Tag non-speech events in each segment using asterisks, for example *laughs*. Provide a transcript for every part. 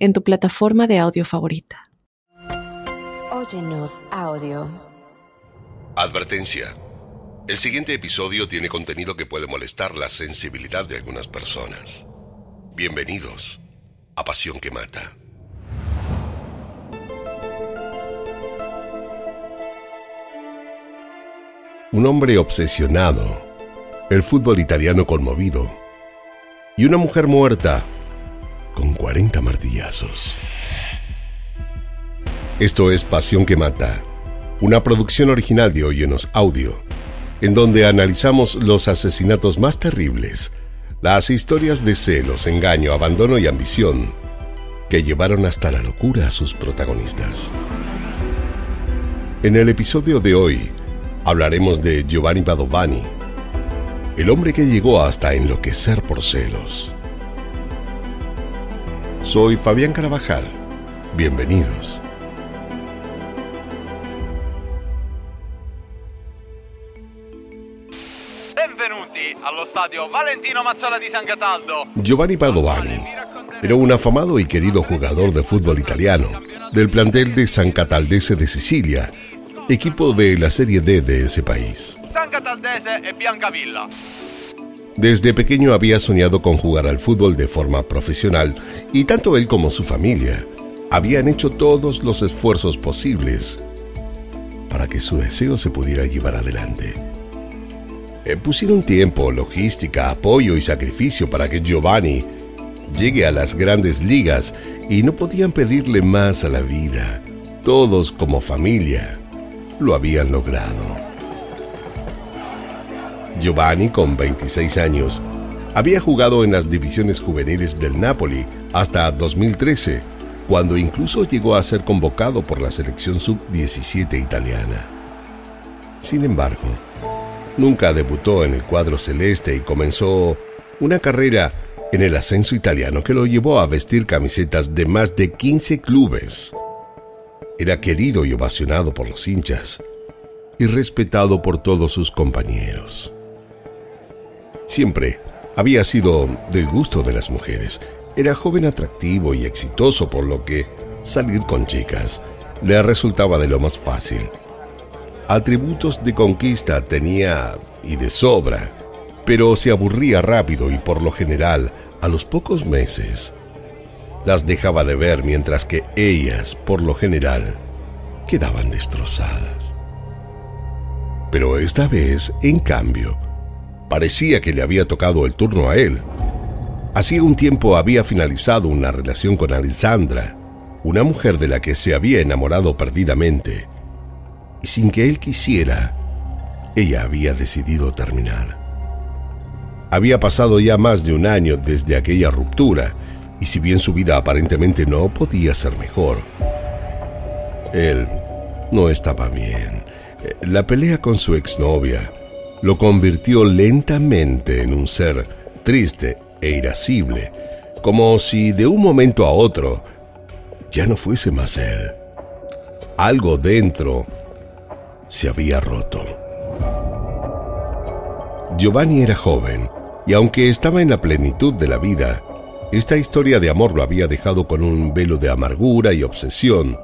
en tu plataforma de audio favorita. Óyenos audio. Advertencia. El siguiente episodio tiene contenido que puede molestar la sensibilidad de algunas personas. Bienvenidos a Pasión que Mata. Un hombre obsesionado, el fútbol italiano conmovido y una mujer muerta con 40 martillazos. Esto es Pasión que Mata, una producción original de Oyenos Audio, en donde analizamos los asesinatos más terribles, las historias de celos, engaño, abandono y ambición que llevaron hasta la locura a sus protagonistas. En el episodio de hoy hablaremos de Giovanni Padovani, el hombre que llegó hasta enloquecer por celos. Soy Fabián Carabajal. Bienvenidos. Benvenuti allo stadio Valentino Mazzola di San Cataldo. Giovanni Padovani era un afamado y querido jugador de fútbol italiano del plantel de San Cataldese de Sicilia, equipo de la Serie D de ese país. San Cataldese e Biancavilla. Desde pequeño había soñado con jugar al fútbol de forma profesional y tanto él como su familia habían hecho todos los esfuerzos posibles para que su deseo se pudiera llevar adelante. Eh, pusieron tiempo, logística, apoyo y sacrificio para que Giovanni llegue a las grandes ligas y no podían pedirle más a la vida. Todos como familia lo habían logrado. Giovanni, con 26 años, había jugado en las divisiones juveniles del Napoli hasta 2013, cuando incluso llegó a ser convocado por la selección sub-17 italiana. Sin embargo, nunca debutó en el cuadro celeste y comenzó una carrera en el ascenso italiano que lo llevó a vestir camisetas de más de 15 clubes. Era querido y ovacionado por los hinchas y respetado por todos sus compañeros. Siempre había sido del gusto de las mujeres. Era joven atractivo y exitoso, por lo que salir con chicas le resultaba de lo más fácil. Atributos de conquista tenía y de sobra, pero se aburría rápido y por lo general, a los pocos meses, las dejaba de ver mientras que ellas, por lo general, quedaban destrozadas. Pero esta vez, en cambio, Parecía que le había tocado el turno a él. Hacía un tiempo había finalizado una relación con Alessandra, una mujer de la que se había enamorado perdidamente, y sin que él quisiera, ella había decidido terminar. Había pasado ya más de un año desde aquella ruptura, y si bien su vida aparentemente no podía ser mejor, él no estaba bien. La pelea con su exnovia, lo convirtió lentamente en un ser triste e irascible, como si de un momento a otro ya no fuese más él. Algo dentro se había roto. Giovanni era joven, y aunque estaba en la plenitud de la vida, esta historia de amor lo había dejado con un velo de amargura y obsesión,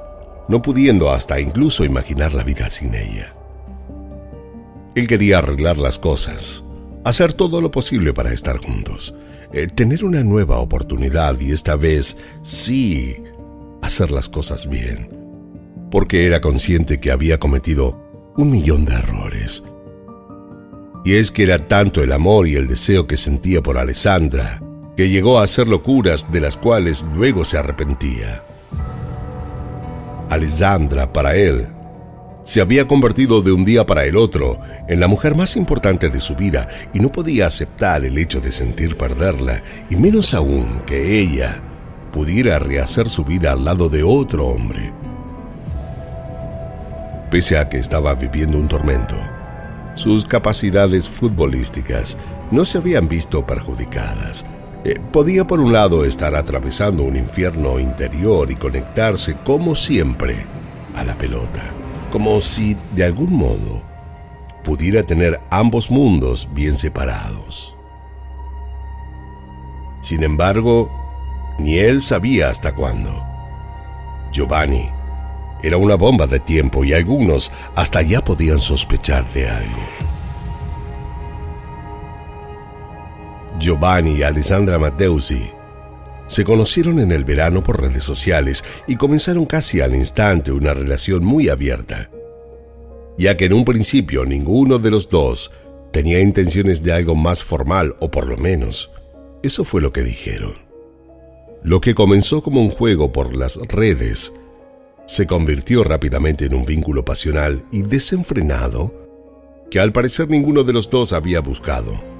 no pudiendo hasta incluso imaginar la vida sin ella. Él quería arreglar las cosas, hacer todo lo posible para estar juntos, eh, tener una nueva oportunidad y esta vez sí hacer las cosas bien, porque era consciente que había cometido un millón de errores. Y es que era tanto el amor y el deseo que sentía por Alessandra, que llegó a hacer locuras de las cuales luego se arrepentía. Alessandra, para él, se había convertido de un día para el otro en la mujer más importante de su vida y no podía aceptar el hecho de sentir perderla, y menos aún que ella pudiera rehacer su vida al lado de otro hombre. Pese a que estaba viviendo un tormento, sus capacidades futbolísticas no se habían visto perjudicadas. Eh, podía por un lado estar atravesando un infierno interior y conectarse como siempre a la pelota, como si de algún modo pudiera tener ambos mundos bien separados. Sin embargo, ni él sabía hasta cuándo. Giovanni era una bomba de tiempo y algunos hasta ya podían sospechar de algo. Giovanni y Alessandra Matteusi se conocieron en el verano por redes sociales y comenzaron casi al instante una relación muy abierta, ya que en un principio ninguno de los dos tenía intenciones de algo más formal o por lo menos eso fue lo que dijeron. Lo que comenzó como un juego por las redes se convirtió rápidamente en un vínculo pasional y desenfrenado que al parecer ninguno de los dos había buscado.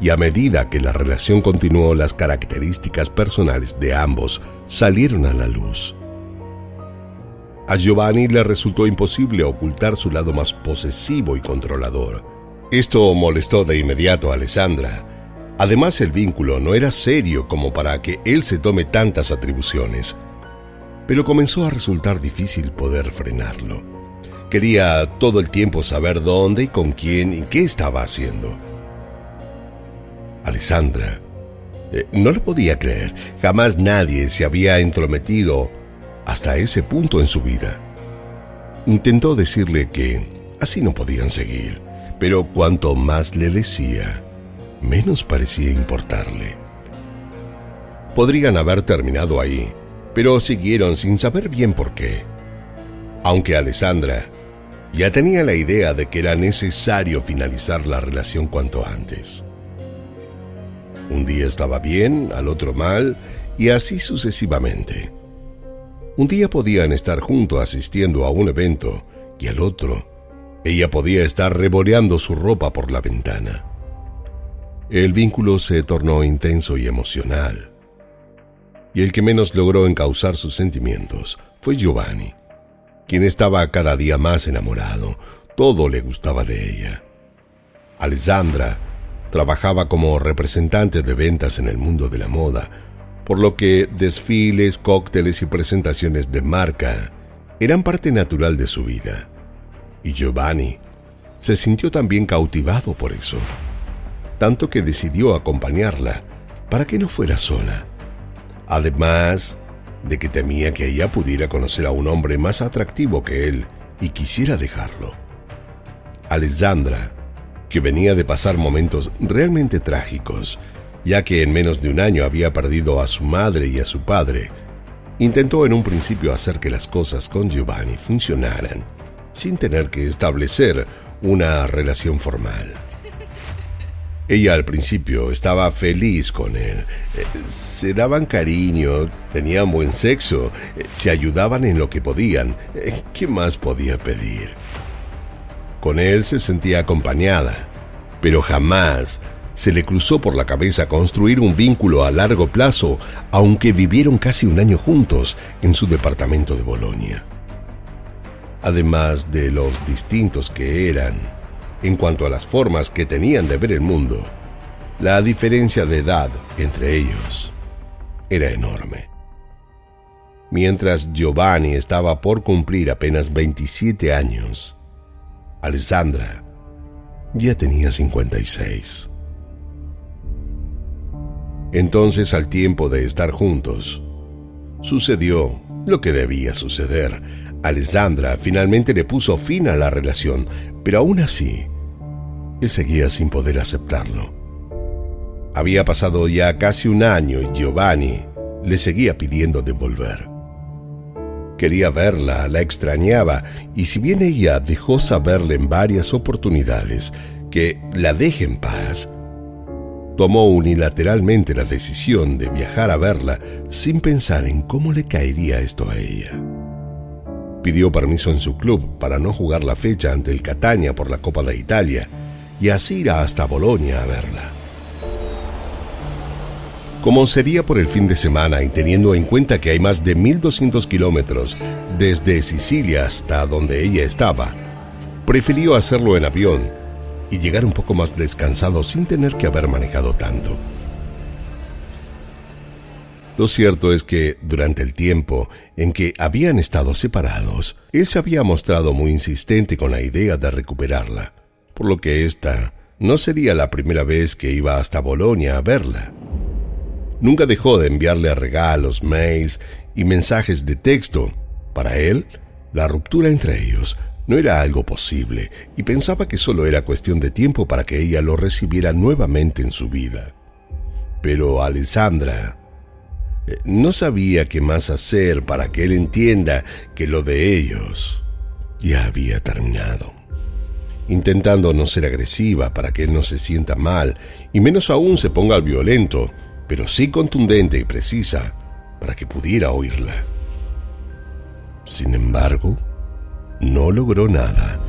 Y a medida que la relación continuó, las características personales de ambos salieron a la luz. A Giovanni le resultó imposible ocultar su lado más posesivo y controlador. Esto molestó de inmediato a Alessandra. Además, el vínculo no era serio como para que él se tome tantas atribuciones pero comenzó a resultar difícil poder frenarlo. Quería todo el tiempo saber dónde y con quién y qué estaba haciendo. Alessandra eh, no lo podía creer. Jamás nadie se había entrometido hasta ese punto en su vida. Intentó decirle que así no podían seguir, pero cuanto más le decía, menos parecía importarle. Podrían haber terminado ahí, pero siguieron sin saber bien por qué. Aunque Alessandra ya tenía la idea de que era necesario finalizar la relación cuanto antes. Un día estaba bien, al otro mal, y así sucesivamente. Un día podían estar juntos asistiendo a un evento y al otro ella podía estar revoleando su ropa por la ventana. El vínculo se tornó intenso y emocional y el que menos logró encauzar sus sentimientos fue Giovanni, quien estaba cada día más enamorado. Todo le gustaba de ella. Alessandra trabajaba como representante de ventas en el mundo de la moda, por lo que desfiles, cócteles y presentaciones de marca eran parte natural de su vida. Y Giovanni se sintió también cautivado por eso, tanto que decidió acompañarla para que no fuera sola además de que temía que ella pudiera conocer a un hombre más atractivo que él y quisiera dejarlo. Alessandra, que venía de pasar momentos realmente trágicos, ya que en menos de un año había perdido a su madre y a su padre, intentó en un principio hacer que las cosas con Giovanni funcionaran, sin tener que establecer una relación formal. Ella al principio estaba feliz con él. Eh, se daban cariño, tenían buen sexo, eh, se ayudaban en lo que podían. Eh, ¿Qué más podía pedir? Con él se sentía acompañada, pero jamás se le cruzó por la cabeza construir un vínculo a largo plazo, aunque vivieron casi un año juntos en su departamento de Bolonia. Además de los distintos que eran, en cuanto a las formas que tenían de ver el mundo, la diferencia de edad entre ellos era enorme. Mientras Giovanni estaba por cumplir apenas 27 años, Alessandra ya tenía 56. Entonces, al tiempo de estar juntos, sucedió lo que debía suceder. Alessandra finalmente le puso fin a la relación, pero aún así, él seguía sin poder aceptarlo. Había pasado ya casi un año y Giovanni le seguía pidiendo de volver. Quería verla, la extrañaba, y si bien ella dejó saberle en varias oportunidades que la deje en paz, tomó unilateralmente la decisión de viajar a verla sin pensar en cómo le caería esto a ella. Pidió permiso en su club para no jugar la fecha ante el Catania por la Copa de Italia y así irá hasta Bolonia a verla. Como sería por el fin de semana y teniendo en cuenta que hay más de 1200 kilómetros desde Sicilia hasta donde ella estaba, prefirió hacerlo en avión y llegar un poco más descansado sin tener que haber manejado tanto. Lo cierto es que durante el tiempo en que habían estado separados, él se había mostrado muy insistente con la idea de recuperarla, por lo que esta no sería la primera vez que iba hasta Bolonia a verla. Nunca dejó de enviarle regalos, mails y mensajes de texto. Para él, la ruptura entre ellos no era algo posible y pensaba que solo era cuestión de tiempo para que ella lo recibiera nuevamente en su vida. Pero Alessandra eh, no sabía qué más hacer para que él entienda que lo de ellos ya había terminado. Intentando no ser agresiva para que él no se sienta mal y menos aún se ponga violento, pero sí contundente y precisa para que pudiera oírla. Sin embargo, no logró nada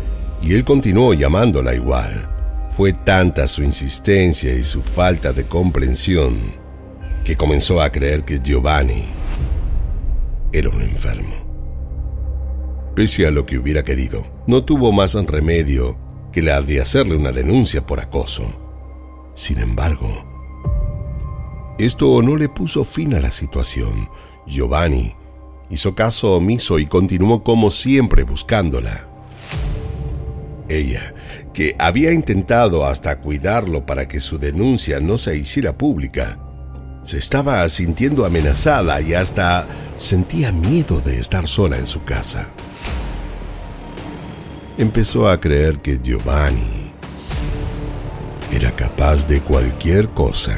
y él continuó llamándola igual. Fue tanta su insistencia y su falta de comprensión que comenzó a creer que Giovanni era un enfermo. Pese a lo que hubiera querido, no tuvo más remedio que la de hacerle una denuncia por acoso. Sin embargo, esto no le puso fin a la situación. Giovanni hizo caso omiso y continuó como siempre buscándola. Ella, que había intentado hasta cuidarlo para que su denuncia no se hiciera pública, se estaba sintiendo amenazada y hasta sentía miedo de estar sola en su casa. Empezó a creer que Giovanni era capaz de cualquier cosa.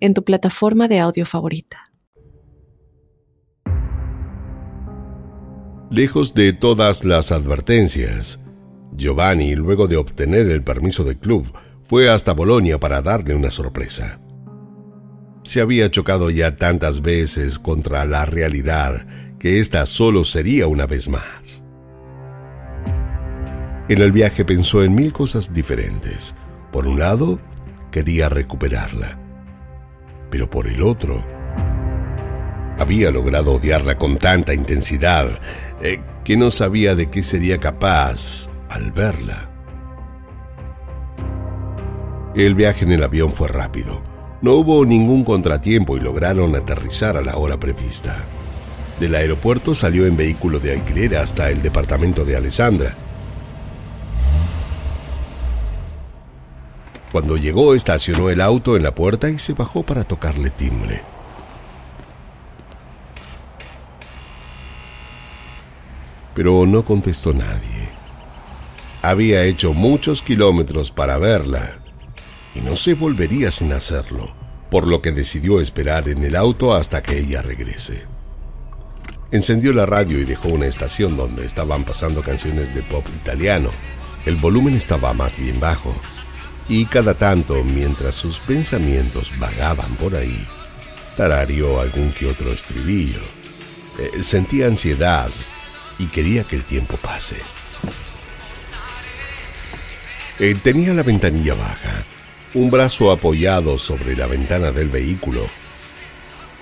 en tu plataforma de audio favorita. Lejos de todas las advertencias, Giovanni, luego de obtener el permiso del club, fue hasta Bolonia para darle una sorpresa. Se había chocado ya tantas veces contra la realidad que esta solo sería una vez más. En el viaje pensó en mil cosas diferentes. Por un lado, quería recuperarla pero por el otro, había logrado odiarla con tanta intensidad eh, que no sabía de qué sería capaz al verla. El viaje en el avión fue rápido. No hubo ningún contratiempo y lograron aterrizar a la hora prevista. Del aeropuerto salió en vehículo de alquiler hasta el departamento de Alessandra Cuando llegó, estacionó el auto en la puerta y se bajó para tocarle timbre. Pero no contestó nadie. Había hecho muchos kilómetros para verla y no se volvería sin hacerlo, por lo que decidió esperar en el auto hasta que ella regrese. Encendió la radio y dejó una estación donde estaban pasando canciones de pop italiano. El volumen estaba más bien bajo y cada tanto, mientras sus pensamientos vagaban por ahí, tarareó algún que otro estribillo. Eh, sentía ansiedad y quería que el tiempo pase. Eh, tenía la ventanilla baja, un brazo apoyado sobre la ventana del vehículo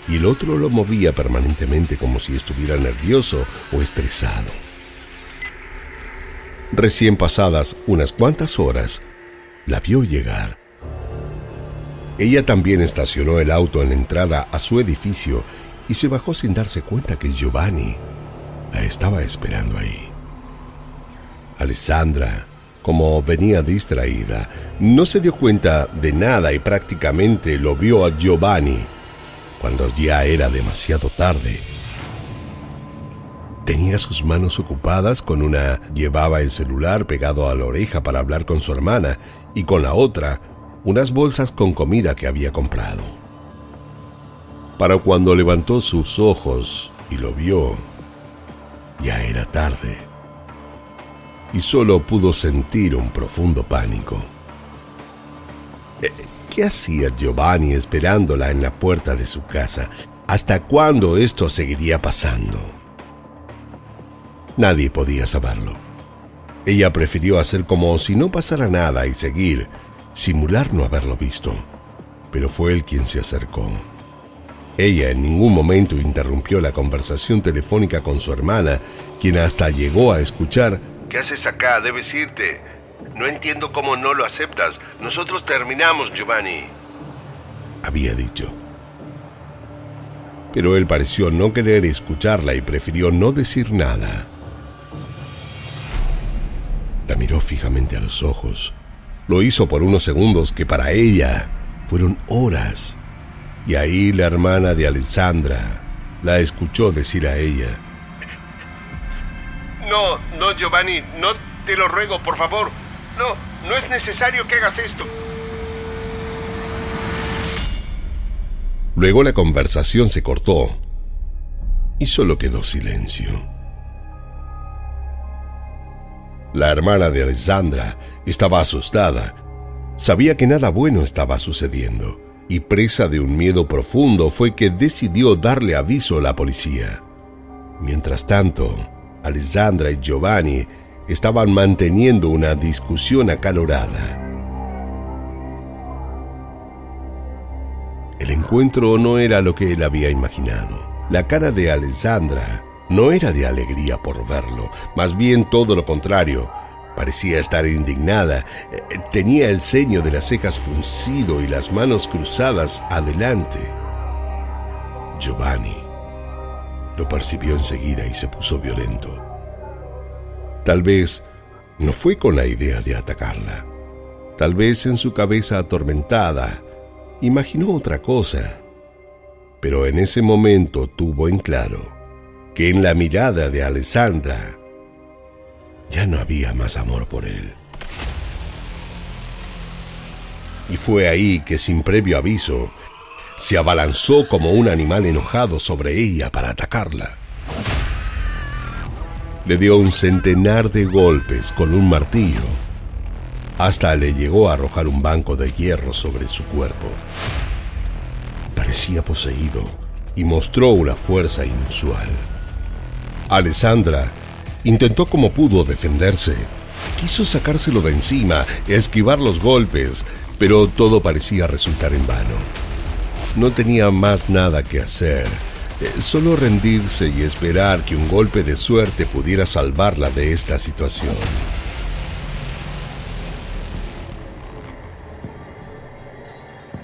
y el otro lo movía permanentemente como si estuviera nervioso o estresado. Recién pasadas unas cuantas horas, la vio llegar. Ella también estacionó el auto en la entrada a su edificio y se bajó sin darse cuenta que Giovanni la estaba esperando ahí. Alessandra, como venía distraída, no se dio cuenta de nada y prácticamente lo vio a Giovanni cuando ya era demasiado tarde. Tenía sus manos ocupadas, con una llevaba el celular pegado a la oreja para hablar con su hermana y con la otra unas bolsas con comida que había comprado. Para cuando levantó sus ojos y lo vio, ya era tarde y solo pudo sentir un profundo pánico. Eh, ¿Qué hacía Giovanni esperándola en la puerta de su casa? ¿Hasta cuándo esto seguiría pasando? Nadie podía saberlo. Ella prefirió hacer como si no pasara nada y seguir, simular no haberlo visto. Pero fue él quien se acercó. Ella en ningún momento interrumpió la conversación telefónica con su hermana, quien hasta llegó a escuchar ¿Qué haces acá? Debes irte. No entiendo cómo no lo aceptas. Nosotros terminamos, Giovanni. Había dicho pero él pareció no querer escucharla y prefirió no decir nada. La miró fijamente a los ojos. Lo hizo por unos segundos que para ella fueron horas. Y ahí la hermana de Alessandra la escuchó decir a ella. No, no, Giovanni, no te lo ruego, por favor. No, no es necesario que hagas esto. Luego la conversación se cortó y solo quedó silencio. La hermana de Alessandra estaba asustada. Sabía que nada bueno estaba sucediendo y presa de un miedo profundo fue que decidió darle aviso a la policía. Mientras tanto, Alessandra y Giovanni estaban manteniendo una discusión acalorada. El encuentro no era lo que él había imaginado. La cara de Alessandra no era de alegría por verlo, más bien todo lo contrario. Parecía estar indignada. Eh, tenía el ceño de las cejas fruncido y las manos cruzadas adelante. Giovanni lo percibió enseguida y se puso violento. Tal vez no fue con la idea de atacarla. Tal vez en su cabeza atormentada imaginó otra cosa, pero en ese momento tuvo en claro que en la mirada de Alessandra ya no había más amor por él. Y fue ahí que sin previo aviso se abalanzó como un animal enojado sobre ella para atacarla. Le dio un centenar de golpes con un martillo hasta le llegó a arrojar un banco de hierro sobre su cuerpo. Parecía poseído y mostró una fuerza inusual. Alessandra intentó como pudo defenderse. Quiso sacárselo de encima, esquivar los golpes, pero todo parecía resultar en vano. No tenía más nada que hacer, eh, solo rendirse y esperar que un golpe de suerte pudiera salvarla de esta situación.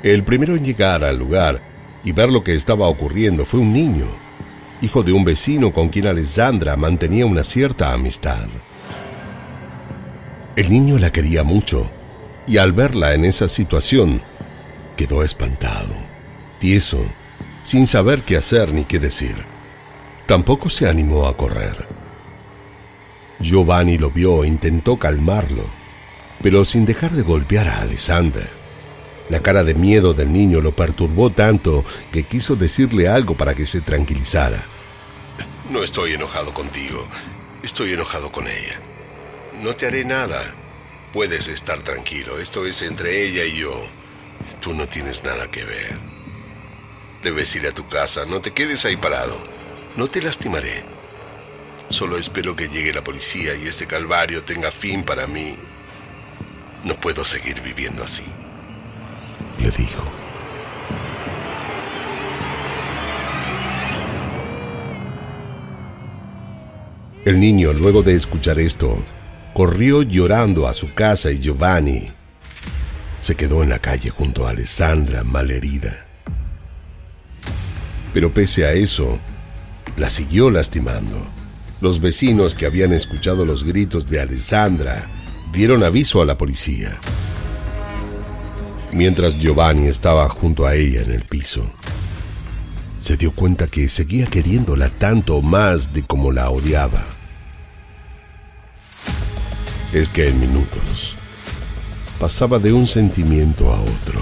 El primero en llegar al lugar y ver lo que estaba ocurriendo fue un niño, hijo de un vecino con quien Alessandra mantenía una cierta amistad. El niño la quería mucho y al verla en esa situación quedó espantado, tieso, sin saber qué hacer ni qué decir. Tampoco se animó a correr. Giovanni lo vio e intentó calmarlo, pero sin dejar de golpear a Alessandra. La cara de miedo del niño lo perturbó tanto que quiso decirle algo para que se tranquilizara. No estoy enojado contigo, estoy enojado con ella. No te haré nada. Puedes estar tranquilo, esto es entre ella y yo. Tú no tienes nada que ver. Debes ir a tu casa, no te quedes ahí parado. No te lastimaré. Solo espero que llegue la policía y este calvario tenga fin para mí. No puedo seguir viviendo así le dijo. El niño, luego de escuchar esto, corrió llorando a su casa y Giovanni se quedó en la calle junto a Alessandra malherida. Pero pese a eso, la siguió lastimando. Los vecinos que habían escuchado los gritos de Alessandra dieron aviso a la policía mientras Giovanni estaba junto a ella en el piso. se dio cuenta que seguía queriéndola tanto más de como la odiaba. Es que en minutos pasaba de un sentimiento a otro.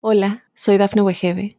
Hola, soy Dafne Wegebe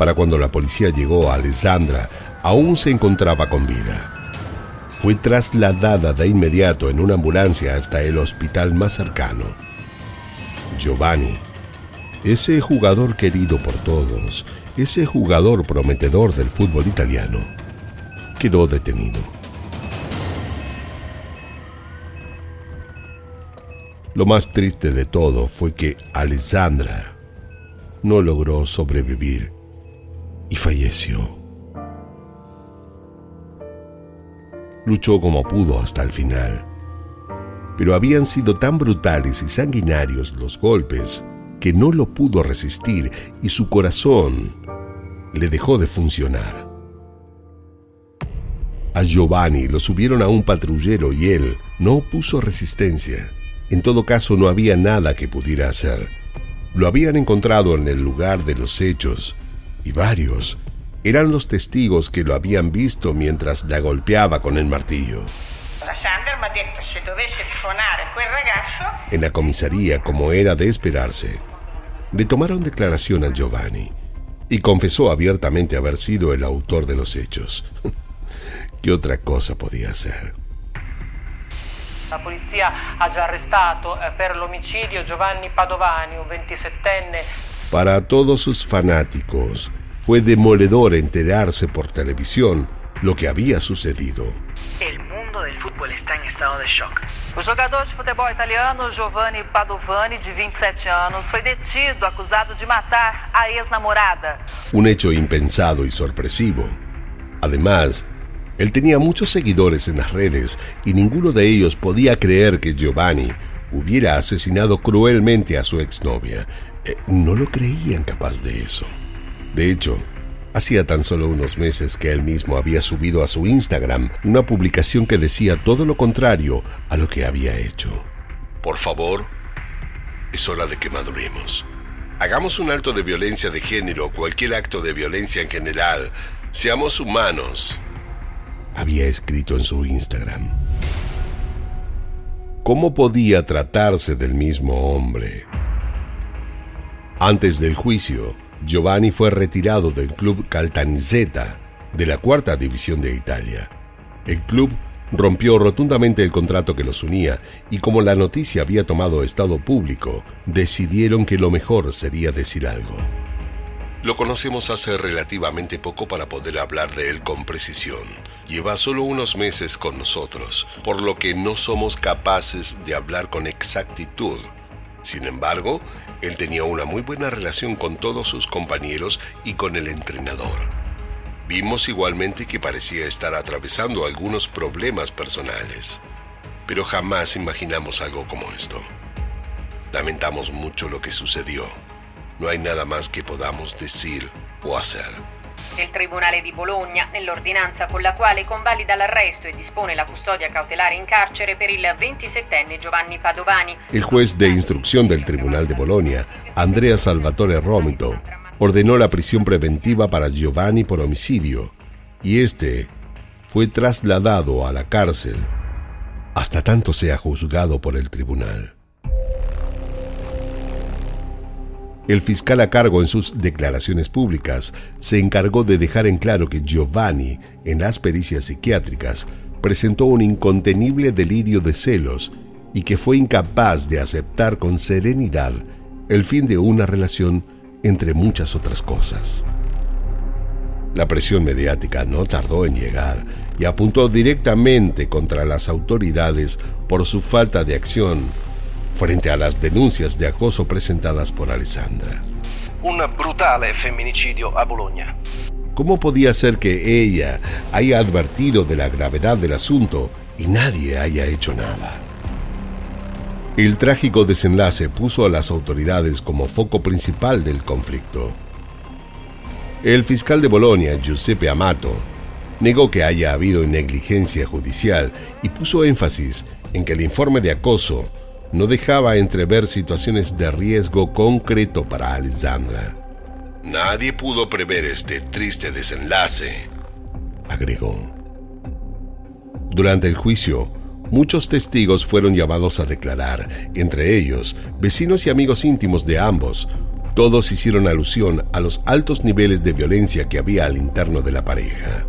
Para cuando la policía llegó a Alessandra, aún se encontraba con vida. Fue trasladada de inmediato en una ambulancia hasta el hospital más cercano. Giovanni, ese jugador querido por todos, ese jugador prometedor del fútbol italiano, quedó detenido. Lo más triste de todo fue que Alessandra no logró sobrevivir y falleció. Luchó como pudo hasta el final, pero habían sido tan brutales y sanguinarios los golpes que no lo pudo resistir y su corazón le dejó de funcionar. A Giovanni lo subieron a un patrullero y él no opuso resistencia. En todo caso, no había nada que pudiera hacer. Lo habían encontrado en el lugar de los hechos y varios eran los testigos que lo habían visto mientras la golpeaba con el martillo. En la comisaría, como era de esperarse, le tomaron declaración a Giovanni y confesó abiertamente haber sido el autor de los hechos. *laughs* ¿Qué otra cosa podía hacer? La policía ha già arrestato eh, per l'omicidio Giovanni Padovani, un 27enne. Para todos sus fanáticos, fue demoledor enterarse por televisión lo que había sucedido. El mundo del fútbol está en estado de shock. O jogador de futebol italiano Giovanni Padovani, de 27 anos, foi detido acusado de matar a ex-namorada. Un hecho impensado y sorpresivo. Además, él tenía muchos seguidores en las redes y ninguno de ellos podía creer que Giovanni hubiera asesinado cruelmente a su exnovia. Eh, no lo creían capaz de eso. De hecho, hacía tan solo unos meses que él mismo había subido a su Instagram una publicación que decía todo lo contrario a lo que había hecho. Por favor, es hora de que maduremos. Hagamos un alto de violencia de género, cualquier acto de violencia en general. Seamos humanos había escrito en su Instagram. ¿Cómo podía tratarse del mismo hombre? Antes del juicio, Giovanni fue retirado del club Caltanissetta de la cuarta división de Italia. El club rompió rotundamente el contrato que los unía y como la noticia había tomado estado público, decidieron que lo mejor sería decir algo. Lo conocemos hace relativamente poco para poder hablar de él con precisión. Lleva solo unos meses con nosotros, por lo que no somos capaces de hablar con exactitud. Sin embargo, él tenía una muy buena relación con todos sus compañeros y con el entrenador. Vimos igualmente que parecía estar atravesando algunos problemas personales, pero jamás imaginamos algo como esto. Lamentamos mucho lo que sucedió no hay nada más que podamos decir o hacer. El Tribunale di Bologna, nell'ordinanza con la quale convalida l'arresto e dispone la custodia cautelare in carcere per il 27enne Giovanni Padovani. El juez de instrucción del Tribunal de Bologna, Andrea Salvatore Romito, ordenó la prisión preventiva para Giovanni por homicidio y este fue trasladado a la cárcel hasta tanto sea juzgado por el tribunal. El fiscal a cargo en sus declaraciones públicas se encargó de dejar en claro que Giovanni, en las pericias psiquiátricas, presentó un incontenible delirio de celos y que fue incapaz de aceptar con serenidad el fin de una relación entre muchas otras cosas. La presión mediática no tardó en llegar y apuntó directamente contra las autoridades por su falta de acción frente a las denuncias de acoso presentadas por Alessandra. Un brutale femminicidio a Bologna. ¿Cómo podía ser que ella haya advertido de la gravedad del asunto y nadie haya hecho nada? El trágico desenlace puso a las autoridades como foco principal del conflicto. El fiscal de Bolonia, Giuseppe Amato, negó que haya habido negligencia judicial y puso énfasis en que el informe de acoso no dejaba entrever situaciones de riesgo concreto para Alessandra. Nadie pudo prever este triste desenlace, agregó. Durante el juicio, muchos testigos fueron llamados a declarar, entre ellos vecinos y amigos íntimos de ambos. Todos hicieron alusión a los altos niveles de violencia que había al interno de la pareja.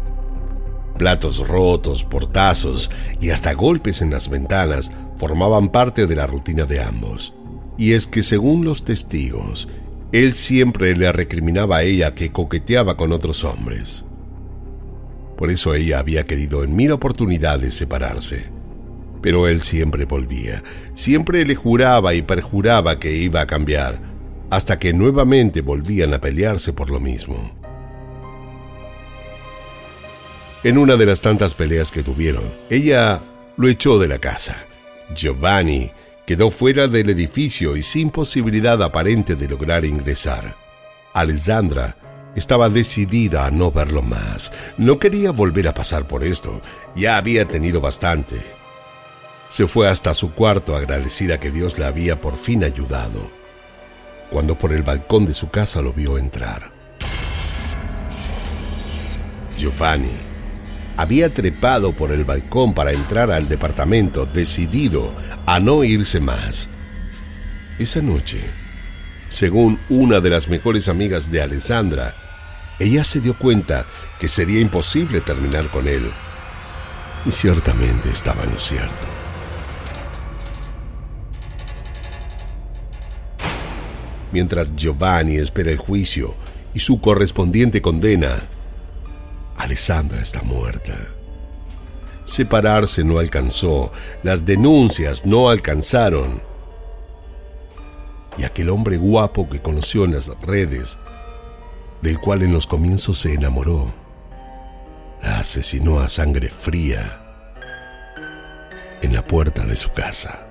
Platos rotos, portazos y hasta golpes en las ventanas formaban parte de la rutina de ambos. Y es que según los testigos, él siempre le recriminaba a ella que coqueteaba con otros hombres. Por eso ella había querido en mil oportunidades separarse. Pero él siempre volvía, siempre le juraba y perjuraba que iba a cambiar, hasta que nuevamente volvían a pelearse por lo mismo. En una de las tantas peleas que tuvieron, ella lo echó de la casa. Giovanni quedó fuera del edificio y sin posibilidad aparente de lograr ingresar. Alessandra estaba decidida a no verlo más. No quería volver a pasar por esto. Ya había tenido bastante. Se fue hasta su cuarto agradecida que Dios la había por fin ayudado, cuando por el balcón de su casa lo vio entrar. Giovanni había trepado por el balcón para entrar al departamento, decidido a no irse más. Esa noche, según una de las mejores amigas de Alessandra, ella se dio cuenta que sería imposible terminar con él. Y ciertamente estaba en lo cierto. Mientras Giovanni espera el juicio y su correspondiente condena, Alessandra está muerta. Separarse no alcanzó, las denuncias no alcanzaron. Y aquel hombre guapo que conoció en las redes, del cual en los comienzos se enamoró, la asesinó a sangre fría en la puerta de su casa.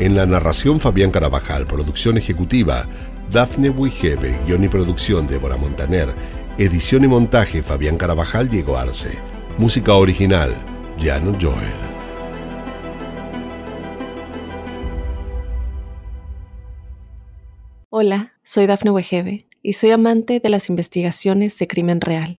En la narración Fabián Carabajal, producción ejecutiva Dafne Wigebe, guion y producción Débora Montaner, edición y montaje Fabián Carabajal Diego Arce, música original Jano Joel. Hola, soy Dafne Wegebe y soy amante de las investigaciones de crimen real.